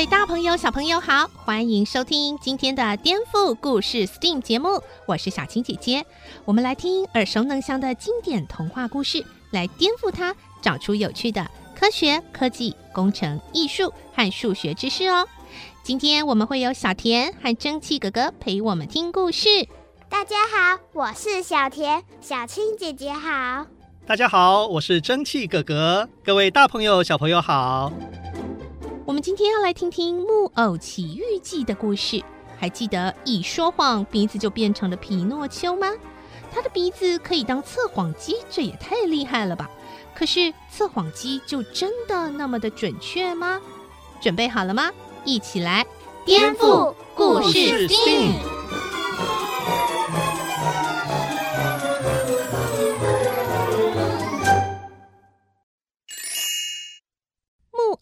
位大朋友、小朋友好，欢迎收听今天的颠覆故事 STEAM 节目，我是小青姐姐。我们来听耳熟能详的经典童话故事，来颠覆它，找出有趣的科学、科技、工程、艺术和数学知识哦。今天我们会有小田和蒸汽哥哥陪我们听故事。大家好，我是小田，小青姐姐好。大家好，我是蒸汽哥哥。各位大朋友、小朋友好。我们今天要来听听《木偶奇遇记》的故事。还记得一说谎，鼻子就变成了皮诺丘吗？他的鼻子可以当测谎机，这也太厉害了吧！可是测谎机就真的那么的准确吗？准备好了吗？一起来颠覆故事新。《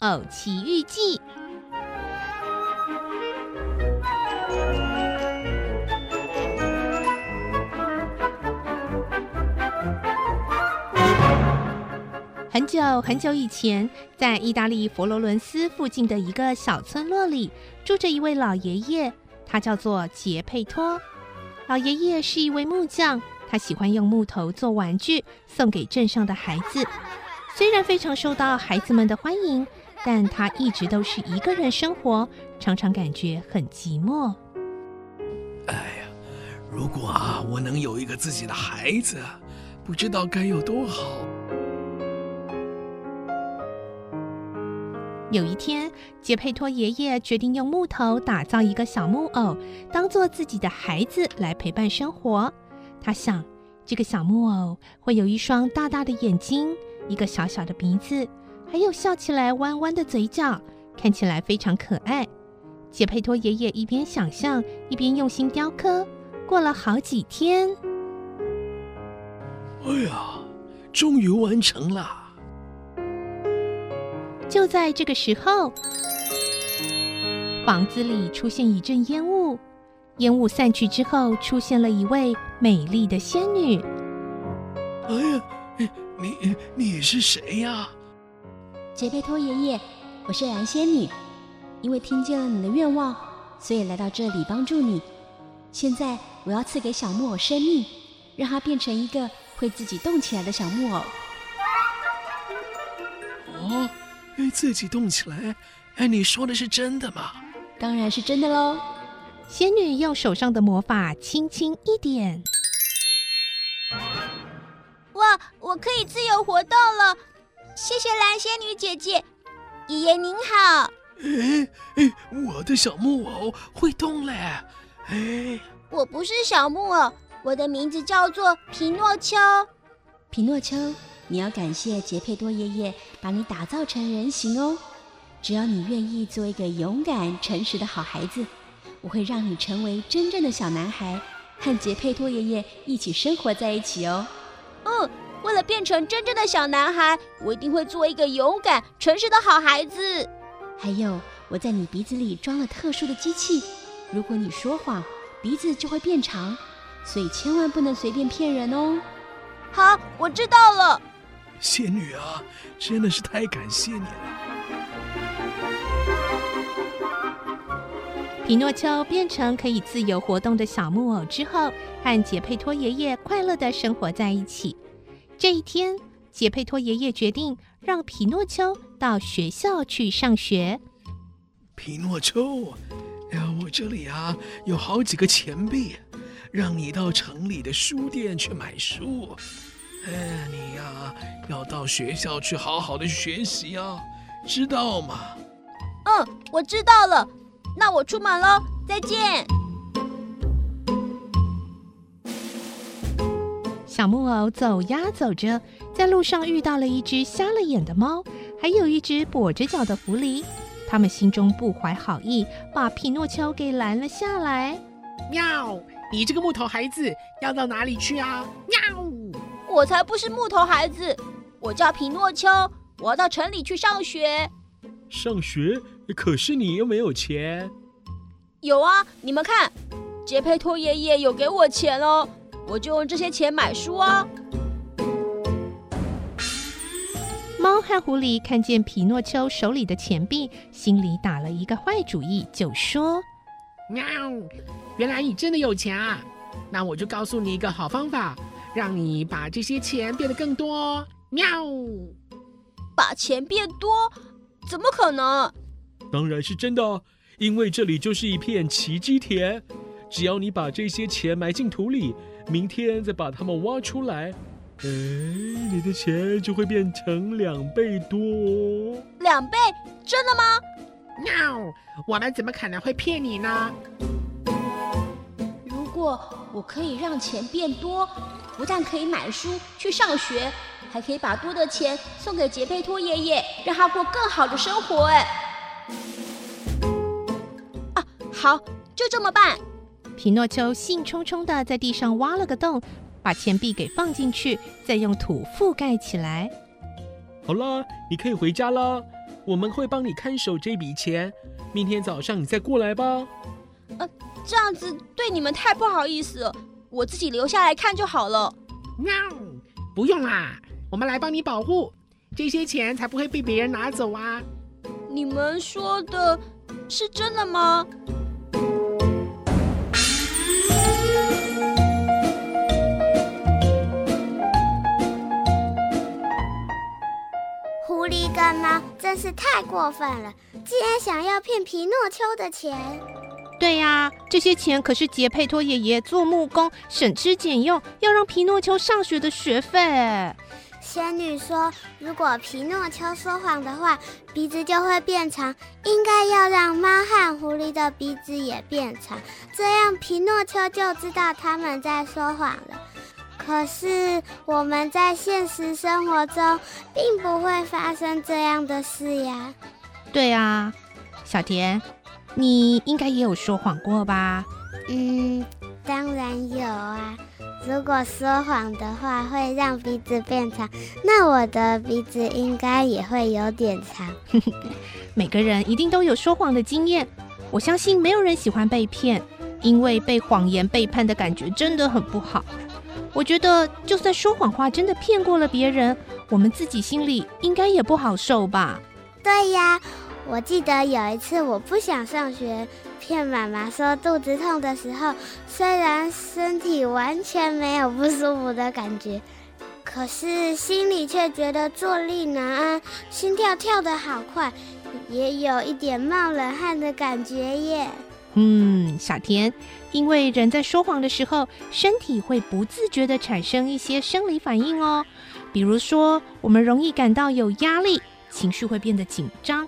偶奇遇记》很久很久以前，在意大利佛罗伦斯附近的一个小村落里，住着一位老爷爷，他叫做杰佩托。老爷爷是一位木匠，他喜欢用木头做玩具，送给镇上的孩子。虽然非常受到孩子们的欢迎。但他一直都是一个人生活，常常感觉很寂寞。哎呀，如果啊，我能有一个自己的孩子，不知道该有多好。有一天，杰佩托爷爷决定用木头打造一个小木偶，当做自己的孩子来陪伴生活。他想，这个小木偶会有一双大大的眼睛，一个小小的鼻子。还有笑起来弯弯的嘴角，看起来非常可爱。杰佩托爷爷一边想象，一边用心雕刻。过了好几天，哎呀，终于完成了！就在这个时候，房子里出现一阵烟雾。烟雾散去之后，出现了一位美丽的仙女。哎呀，你你是谁呀？杰佩托爷爷，我是蓝仙女，因为听见了你的愿望，所以来到这里帮助你。现在我要赐给小木偶生命，让它变成一个会自己动起来的小木偶。哦，自己动起来？哎，你说的是真的吗？当然是真的喽。仙女用手上的魔法轻轻一点，哇，我可以自由活动了。谢谢蓝仙女姐姐，爷爷您好。哎哎，我的小木偶会动嘞！哎，我不是小木偶，我的名字叫做皮诺丘。皮诺丘，你要感谢杰佩多爷爷把你打造成人形哦。只要你愿意做一个勇敢、诚实的好孩子，我会让你成为真正的小男孩，和杰佩托爷爷一起生活在一起哦。嗯。为了变成真正的小男孩，我一定会做一个勇敢、诚实的好孩子。还有，我在你鼻子里装了特殊的机器，如果你说谎，鼻子就会变长，所以千万不能随便骗人哦。好，我知道了。仙女啊，真的是太感谢你了。皮诺丘变成可以自由活动的小木偶之后，和杰佩托爷爷快乐的生活在一起。这一天，杰佩托爷爷决定让皮诺丘到学校去上学。皮诺丘，呀，我这里啊有好几个钱币，让你到城里的书店去买书。哎，你呀要到学校去好好的学习啊，知道吗？嗯，我知道了。那我出门喽，再见。小木偶走呀走着，在路上遇到了一只瞎了眼的猫，还有一只跛着脚的狐狸。他们心中不怀好意，把匹诺丘给拦了下来。喵！你这个木头孩子要到哪里去啊？喵！我才不是木头孩子，我叫匹诺丘，我要到城里去上学。上学？可是你又没有钱。有啊，你们看，杰佩托爷爷有给我钱哦，我就用这些钱买书哦。猫和狐狸看见皮诺丘手里的钱币，心里打了一个坏主意，就说：“喵，原来你真的有钱啊！那我就告诉你一个好方法，让你把这些钱变得更多。喵，把钱变多？怎么可能？当然是真的，因为这里就是一片奇迹田，只要你把这些钱埋进土里，明天再把它们挖出来。”哎，你的钱就会变成两倍多哦。两倍？真的吗？？No，！我们怎么可能会骗你呢？如果我可以让钱变多，不但可以买书去上学，还可以把多的钱送给杰佩托爷爷，让他过更好的生活。哎，啊，好，就这么办。皮诺丘兴冲冲地在地上挖了个洞。把钱币给放进去，再用土覆盖起来。好了，你可以回家了。我们会帮你看守这笔钱，明天早上你再过来吧。呃，这样子对你们太不好意思了，我自己留下来看就好了。喵，不用啦，我们来帮你保护，这些钱才不会被别人拿走啊。你们说的是真的吗？狸猫真是太过分了，竟然想要骗皮诺丘的钱。对呀，这些钱可是杰佩托爷爷做木工省吃俭用，要让皮诺丘上学的学费。仙女说，如果皮诺丘说谎的话，鼻子就会变长，应该要让猫和狐狸的鼻子也变长，这样皮诺丘就知道他们在说谎了。可是我们在现实生活中并不会发生这样的事呀。对啊，小田，你应该也有说谎过吧？嗯，当然有啊。如果说谎的话会让鼻子变长，那我的鼻子应该也会有点长。每个人一定都有说谎的经验，我相信没有人喜欢被骗，因为被谎言背叛的感觉真的很不好。我觉得，就算说谎话真的骗过了别人，我们自己心里应该也不好受吧？对呀，我记得有一次我不想上学，骗妈妈说肚子痛的时候，虽然身体完全没有不舒服的感觉，可是心里却觉得坐立难安，心跳跳得好快，也有一点冒冷汗的感觉耶。嗯，小田，因为人在说谎的时候，身体会不自觉地产生一些生理反应哦。比如说，我们容易感到有压力，情绪会变得紧张，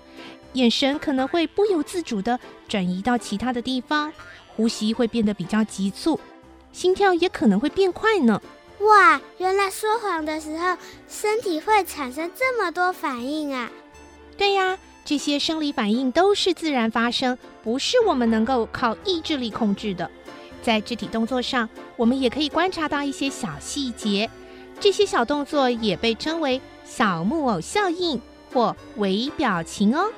眼神可能会不由自主地转移到其他的地方，呼吸会变得比较急促，心跳也可能会变快呢。哇，原来说谎的时候，身体会产生这么多反应啊！对呀。这些生理反应都是自然发生，不是我们能够靠意志力控制的。在肢体动作上，我们也可以观察到一些小细节，这些小动作也被称为小木偶效应或微表情哦。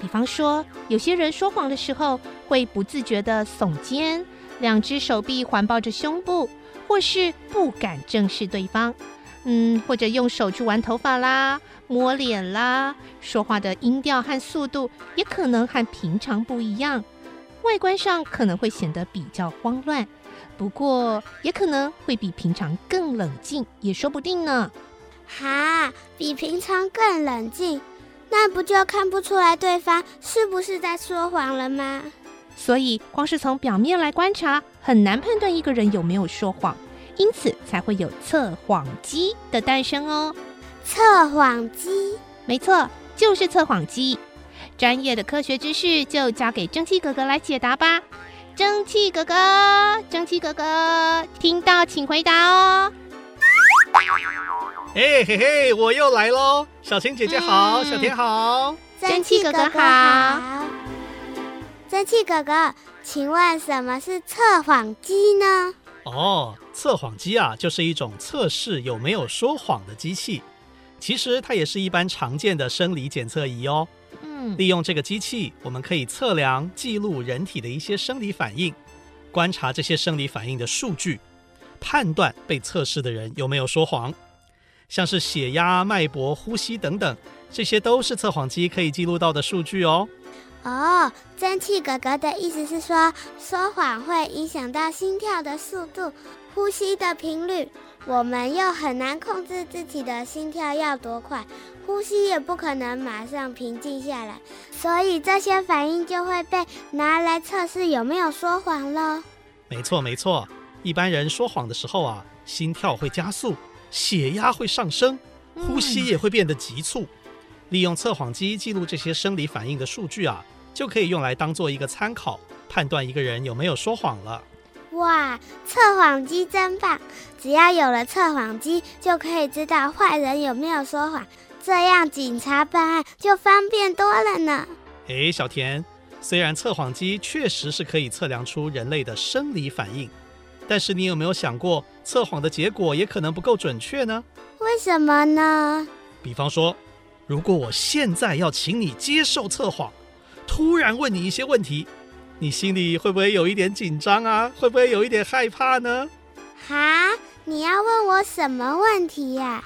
比方说，有些人说谎的时候会不自觉地耸肩，两只手臂环抱着胸部，或是不敢正视对方。嗯，或者用手去玩头发啦。摸脸啦，说话的音调和速度也可能和平常不一样，外观上可能会显得比较慌乱，不过也可能会比平常更冷静，也说不定呢。哈，比平常更冷静，那不就看不出来对方是不是在说谎了吗？所以，光是从表面来观察，很难判断一个人有没有说谎，因此才会有测谎机的诞生哦。测谎机，没错，就是测谎机。专业的科学知识就交给蒸汽哥哥来解答吧。蒸汽哥哥，蒸汽哥哥，听到请回答哦。哎嘿嘿，我又来喽！小晴姐姐好，嗯、小田好，蒸汽哥哥好。蒸汽哥哥，请问什么是测谎机呢？哦，测谎机啊，就是一种测试有没有说谎的机器。其实它也是一般常见的生理检测仪哦。嗯，利用这个机器，我们可以测量、记录人体的一些生理反应，观察这些生理反应的数据，判断被测试的人有没有说谎。像是血压、脉搏、呼吸等等，这些都是测谎机可以记录到的数据哦。哦，蒸汽哥哥的意思是说，说谎会影响到心跳的速度、呼吸的频率，我们又很难控制自己的心跳要多快，呼吸也不可能马上平静下来，所以这些反应就会被拿来测试有没有说谎了。没错，没错，一般人说谎的时候啊，心跳会加速，血压会上升，呼吸也会变得急促。利用测谎机记录这些生理反应的数据啊。就可以用来当做一个参考，判断一个人有没有说谎了。哇，测谎机真棒！只要有了测谎机，就可以知道坏人有没有说谎，这样警察办案就方便多了呢。诶，小田，虽然测谎机确实是可以测量出人类的生理反应，但是你有没有想过，测谎的结果也可能不够准确呢？为什么呢？比方说，如果我现在要请你接受测谎。突然问你一些问题，你心里会不会有一点紧张啊？会不会有一点害怕呢？哈，你要问我什么问题呀？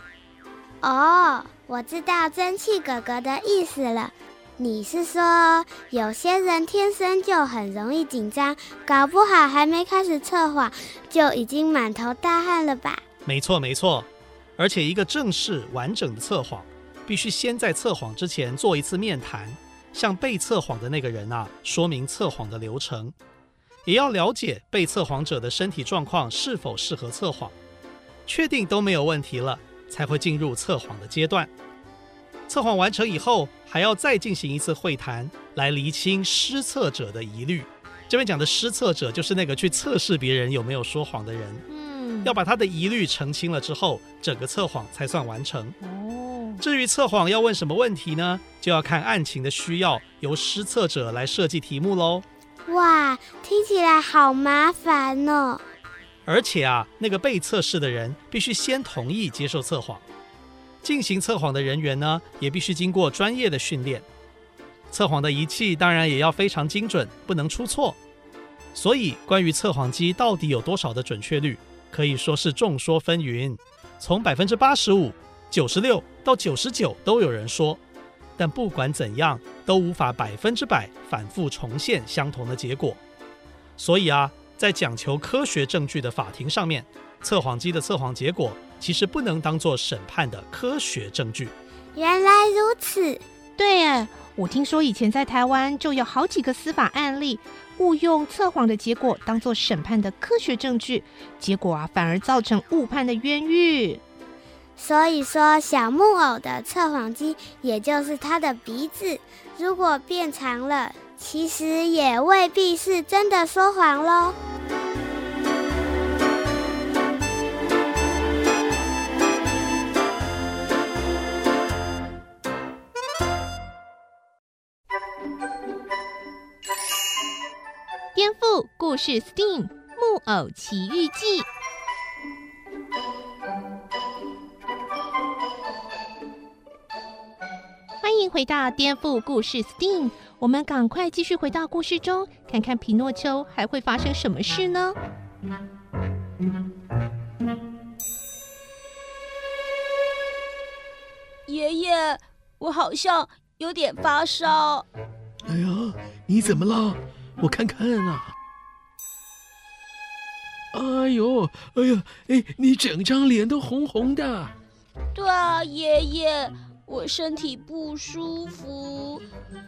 哦，我知道蒸汽哥哥的意思了。你是说有些人天生就很容易紧张，搞不好还没开始测谎就已经满头大汗了吧？没错，没错。而且一个正式完整的测谎，必须先在测谎之前做一次面谈。向被测谎的那个人啊，说明测谎的流程，也要了解被测谎者的身体状况是否适合测谎，确定都没有问题了，才会进入测谎的阶段。测谎完成以后，还要再进行一次会谈，来厘清失测者的疑虑。这边讲的失测者，就是那个去测试别人有没有说谎的人。嗯，要把他的疑虑澄清了之后，整个测谎才算完成。至于测谎要问什么问题呢？就要看案情的需要，由施测者来设计题目喽。哇，听起来好麻烦哦！而且啊，那个被测试的人必须先同意接受测谎。进行测谎的人员呢，也必须经过专业的训练。测谎的仪器当然也要非常精准，不能出错。所以，关于测谎机到底有多少的准确率，可以说是众说纷纭，从百分之八十五。九十六到九十九都有人说，但不管怎样，都无法百分之百反复重现相同的结果。所以啊，在讲求科学证据的法庭上面，测谎机的测谎结果其实不能当做审判的科学证据。原来如此，对耶，我听说以前在台湾就有好几个司法案例，误用测谎的结果当做审判的科学证据，结果啊反而造成误判的冤狱。所以说，小木偶的测谎机，也就是他的鼻子，如果变长了，其实也未必是真的说谎喽。颠覆故事，STEAM 木偶奇遇记。迎回到颠覆故事，STEAM。我们赶快继续回到故事中，看看皮诺丘还会发生什么事呢？爷爷，我好像有点发烧。哎呀，你怎么了？我看看啊。哎呦，哎呀，哎，你整张脸都红红的。对啊，爷爷。我身体不舒服，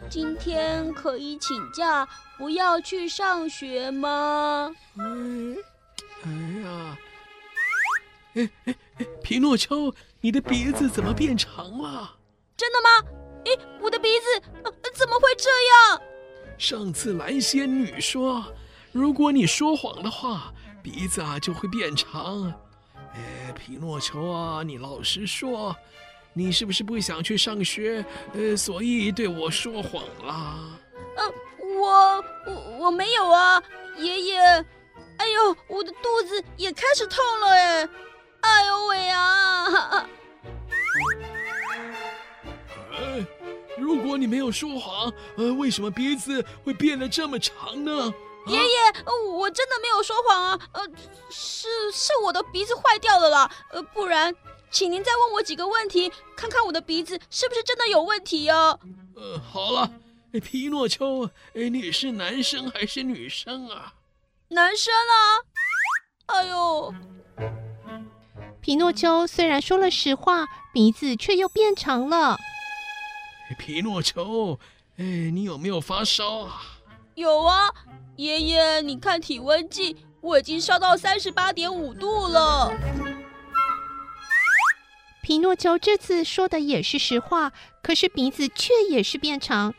今天可以请假，不要去上学吗？哎，哎呀，哎哎哎，皮诺丘，你的鼻子怎么变长了？真的吗？哎，我的鼻子，呃，怎么会这样？上次蓝仙女说，如果你说谎的话，鼻子啊就会变长。哎，皮诺丘啊，你老实说。你是不是不想去上学？呃，所以对我说谎啦？呃，我我我没有啊，爷爷。哎呦，我的肚子也开始痛了哎！哎呦喂啊！呃，如果你没有说谎，呃，为什么鼻子会变得这么长呢？爷爷，我真的没有说谎啊！呃，是是我的鼻子坏掉了啦。呃，不然，请您再问我几个问题，看看我的鼻子是不是真的有问题啊？呃，好了，皮诺丘，哎，你是男生还是女生啊？男生啊！哎呦，皮诺丘虽然说了实话，鼻子却又变长了。皮诺丘，哎，你有没有发烧啊？有啊，爷爷，你看体温计，我已经烧到三十八点五度了。皮诺丘这次说的也是实话，可是鼻子却也是变长。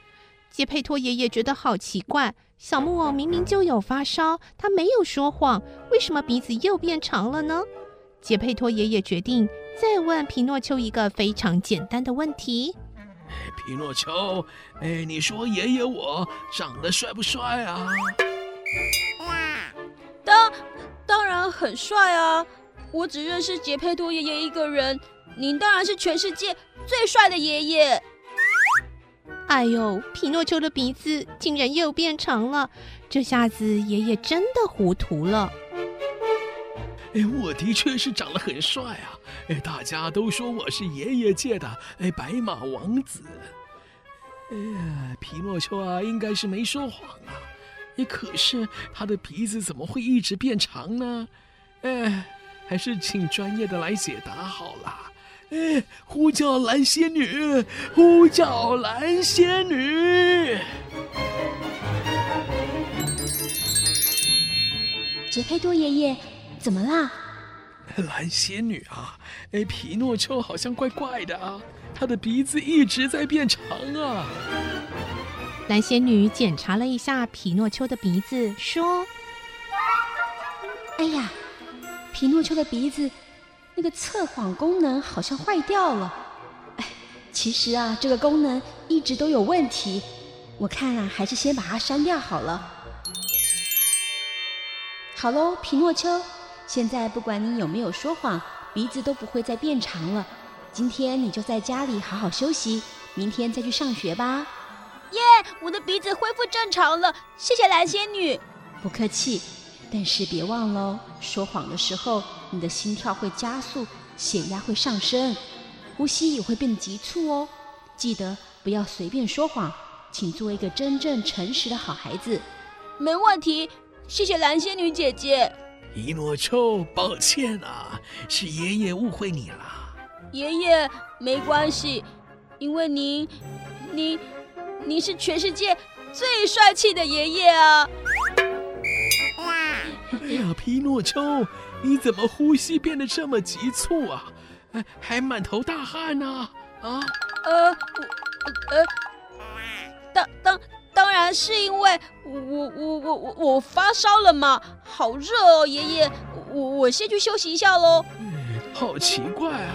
杰佩托爷爷觉得好奇怪。小木偶明明就有发烧，他没有说谎，为什么鼻子又变长了呢？杰佩托爷爷决定再问皮诺丘一个非常简单的问题：皮诺丘，哎，你说爷爷我长得帅不帅啊？当当然很帅啊！我只认识杰佩托爷爷一个人，您当然是全世界最帅的爷爷。哎呦，皮诺丘的鼻子竟然又变长了，这下子爷爷真的糊涂了。哎，我的确是长得很帅啊！哎，大家都说我是爷爷界的哎白马王子。哎呀，皮诺丘啊，应该是没说谎啊。哎，可是他的鼻子怎么会一直变长呢？哎，还是请专业的来解答好了。哎，呼叫蓝仙女，呼叫蓝仙女。杰佩多爷爷，怎么啦？蓝仙女啊，哎，皮诺丘好像怪怪的啊，他的鼻子一直在变长啊。蓝仙女检查了一下皮诺丘的鼻子，说：“哎呀，皮诺丘的鼻子。”那个测谎功能好像坏掉了，哎，其实啊，这个功能一直都有问题，我看啊，还是先把它删掉好了。好喽，皮诺丘，现在不管你有没有说谎，鼻子都不会再变长了。今天你就在家里好好休息，明天再去上学吧。耶，我的鼻子恢复正常了，谢谢蓝仙女。不客气。但是别忘了，说谎的时候，你的心跳会加速，血压会上升，呼吸也会变得急促哦。记得不要随便说谎，请做一个真正诚实的好孩子。没问题，谢谢蓝仙女姐姐。一诺臭，抱歉啊，是爷爷误会你了。爷爷，没关系，因为您，您，您是全世界最帅气的爷爷啊。皮诺丘，你怎么呼吸变得这么急促啊？还还满头大汗呢？啊？呃，呃，当当当然是因为我我我我我发烧了嘛，好热哦，爷爷，我我先去休息一下喽。嗯，好奇怪啊。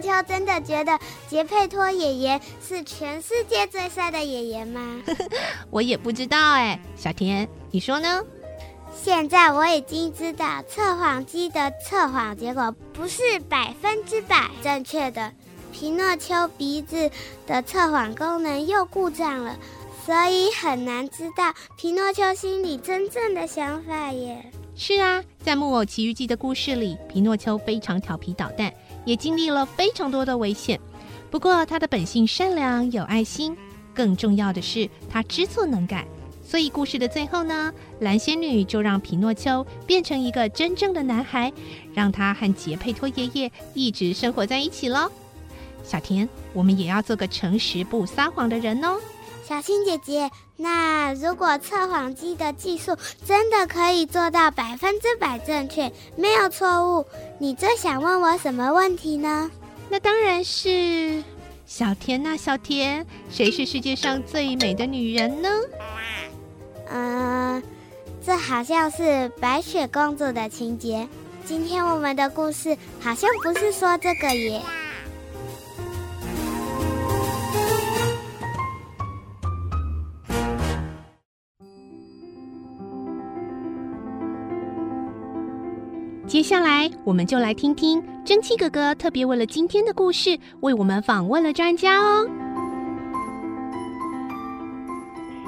皮诺丘真的觉得杰佩托爷爷是全世界最帅的爷爷吗？我也不知道哎，小田，你说呢？现在我已经知道测谎机的测谎结果不是百分之百正确的。皮诺丘鼻子的测谎功能又故障了，所以很难知道皮诺丘心里真正的想法耶。是啊，在《木偶奇遇记》的故事里，皮诺丘非常调皮捣蛋，也经历了非常多的危险。不过他的本性善良有爱心，更重要的是他知错能改。所以故事的最后呢，蓝仙女就让皮诺丘变成一个真正的男孩，让他和杰佩托爷爷一直生活在一起喽。小田，我们也要做个诚实不撒谎的人哦。小青姐姐，那如果测谎机的技术真的可以做到百分之百正确，没有错误，你最想问我什么问题呢？那当然是小田呐，小田，谁是世界上最美的女人呢？嗯、呃，这好像是白雪公主的情节。今天我们的故事好像不是说这个耶。接下来，我们就来听听蒸汽哥哥特别为了今天的故事，为我们访问了专家哦。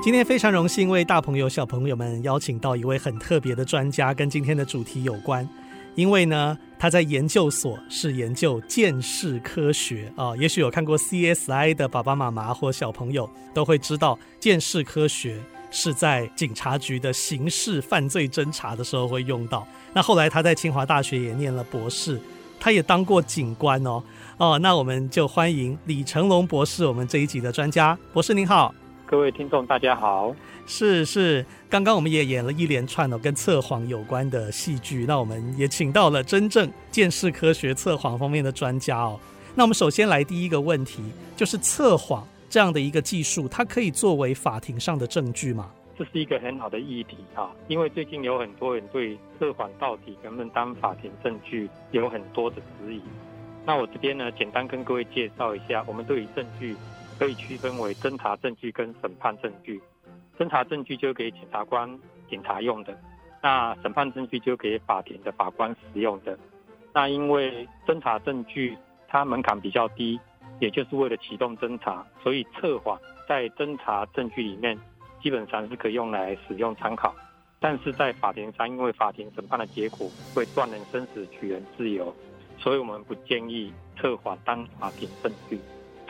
今天非常荣幸为大朋友、小朋友们邀请到一位很特别的专家，跟今天的主题有关。因为呢，他在研究所是研究鉴识科学啊、也许有看过 CSI 的爸爸妈妈或小朋友都会知道，鉴识科学是在警察局的刑事犯罪侦查的时候会用到。那后来他在清华大学也念了博士，他也当过警官哦哦，那我们就欢迎李成龙博士，我们这一集的专家。博士您好，各位听众大家好。是是，刚刚我们也演了一连串的跟测谎有关的戏剧，那我们也请到了真正见识科学测谎方面的专家哦。那我们首先来第一个问题，就是测谎这样的一个技术，它可以作为法庭上的证据吗？这是一个很好的议题哈，因为最近有很多人对测谎到底能不能当法庭证据有很多的质疑。那我这边呢，简单跟各位介绍一下，我们对于证据可以区分为侦查证据跟审判证据。侦查证据就给检察官、警察用的，那审判证据就给法庭的法官使用的。那因为侦查证据它门槛比较低，也就是为了启动侦查，所以测谎在侦查证据里面。基本上是可以用来使用参考，但是在法庭上，因为法庭审判的结果会断人生死、取人自由，所以我们不建议测谎当法庭证据。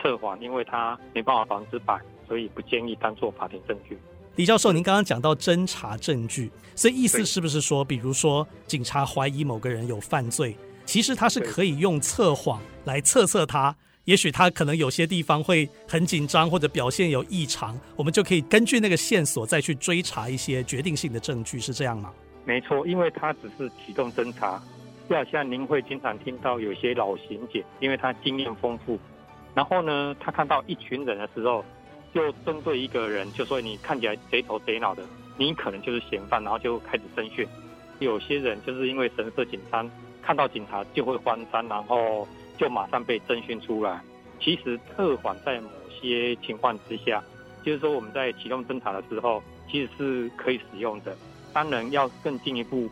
测谎因为它没办法百分之百，所以不建议当做法庭证据。李教授，您刚刚讲到侦查证据，所以意思是不是说，比如说警察怀疑某个人有犯罪，其实他是可以用测谎来测测他。也许他可能有些地方会很紧张，或者表现有异常，我们就可以根据那个线索再去追查一些决定性的证据，是这样吗？没错，因为他只是启动侦查，就好像您会经常听到有些老刑警，因为他经验丰富，然后呢，他看到一群人的时候，就针对一个人就说你看起来贼头贼脑的，你可能就是嫌犯，然后就开始侦讯。有些人就是因为神色紧张，看到警察就会慌张，然后。就马上被侦讯出来。其实特缓在某些情况之下，就是说我们在启动侦查的时候，其实是可以使用的。当然要更进一步，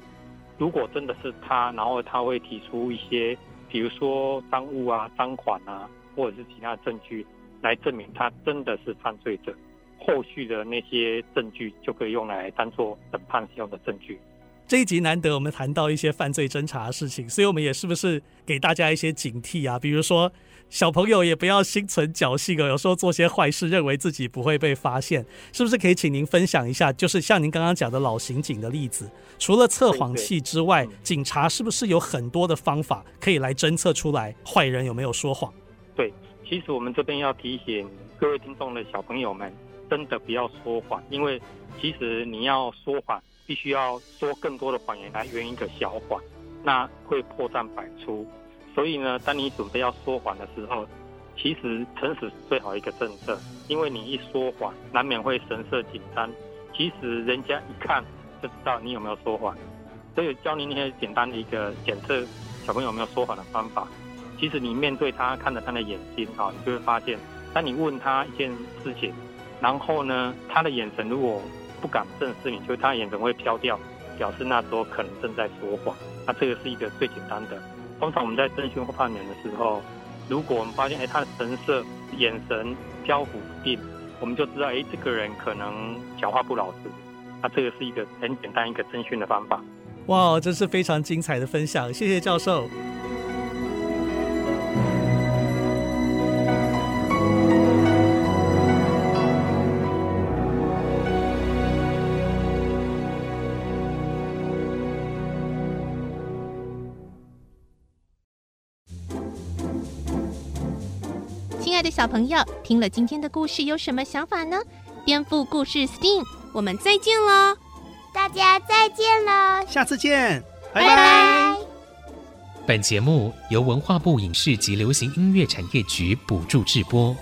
如果真的是他，然后他会提出一些，比如说赃物啊、赃款啊，或者是其他证据来证明他真的是犯罪者，后续的那些证据就可以用来当做审判使用的证据。这一集难得我们谈到一些犯罪侦查的事情，所以我们也是不是给大家一些警惕啊？比如说小朋友也不要心存侥幸哦，有时候做些坏事，认为自己不会被发现，是不是可以请您分享一下？就是像您刚刚讲的老刑警的例子，除了测谎器之外，警察是不是有很多的方法可以来侦测出来坏人有没有说谎？对，其实我们这边要提醒各位听众的小朋友们，真的不要说谎，因为其实你要说谎。必须要说更多的谎言来圆一个小谎，那会破绽百出。所以呢，当你准备要说谎的时候，其实诚实是最好一个政策，因为你一说谎，难免会神色紧张。其实人家一看就知道你有没有说谎。所以教你那些简单的一个检测小朋友有没有说谎的方法。其实你面对他，看着他的眼睛啊，你就会发现，当你问他一件事情，然后呢，他的眼神如果不敢正视你，就他眼神会飘掉，表示那时候可能正在说谎。那这个是一个最简单的。通常我们在征询或判人的时候，如果我们发现哎他的神色、眼神飘忽不定，我们就知道哎这个人可能讲话不老实。那这个是一个很简单一个征询的方法。哇，这是非常精彩的分享，谢谢教授。的小朋友听了今天的故事有什么想法呢？颠覆故事 STEAM，我们再见喽！大家再见喽！下次见，拜拜。拜拜。本节目由文化部影视及流行音乐产业局补助制播。